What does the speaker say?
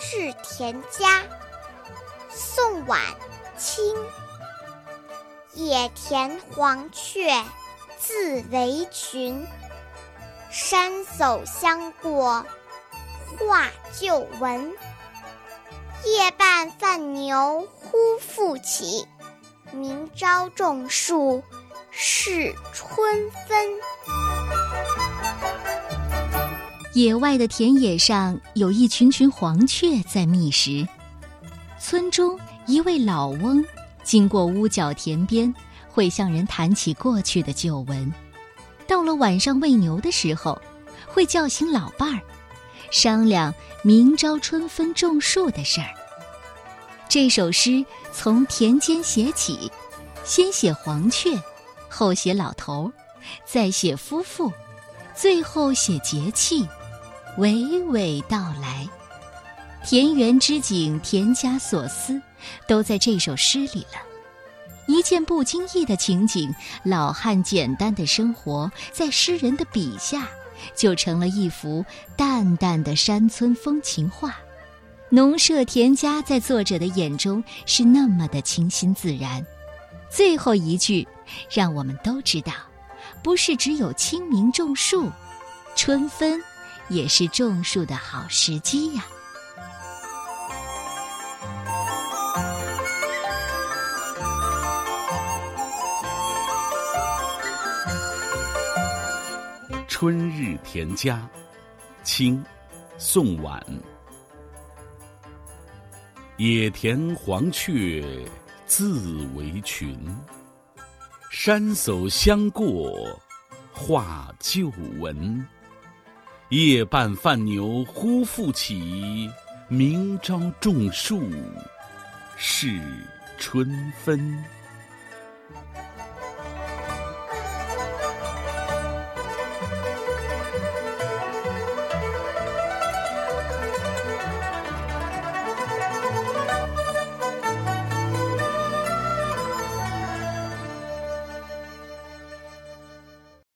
日田家》宋晚清。野田黄雀自为群，山叟相过画旧闻。夜半饭牛忽复起，明朝种树是春分。野外的田野上有一群群黄雀在觅食。村中一位老翁经过屋角田边，会向人谈起过去的旧闻。到了晚上喂牛的时候，会叫醒老伴儿，商量明朝春分种树的事儿。这首诗从田间写起，先写黄雀，后写老头，再写夫妇，最后写节气，娓娓道来。田园之景，田家所思，都在这首诗里了。一件不经意的情景，老汉简单的生活，在诗人的笔下，就成了一幅淡淡的山村风情画。农舍田家在作者的眼中是那么的清新自然。最后一句，让我们都知道，不是只有清明种树，春分，也是种树的好时机呀。《春日田家》，清，宋婉。野田黄雀自为群，山叟相过画旧闻。夜半泛牛忽复起，明朝种树是春分。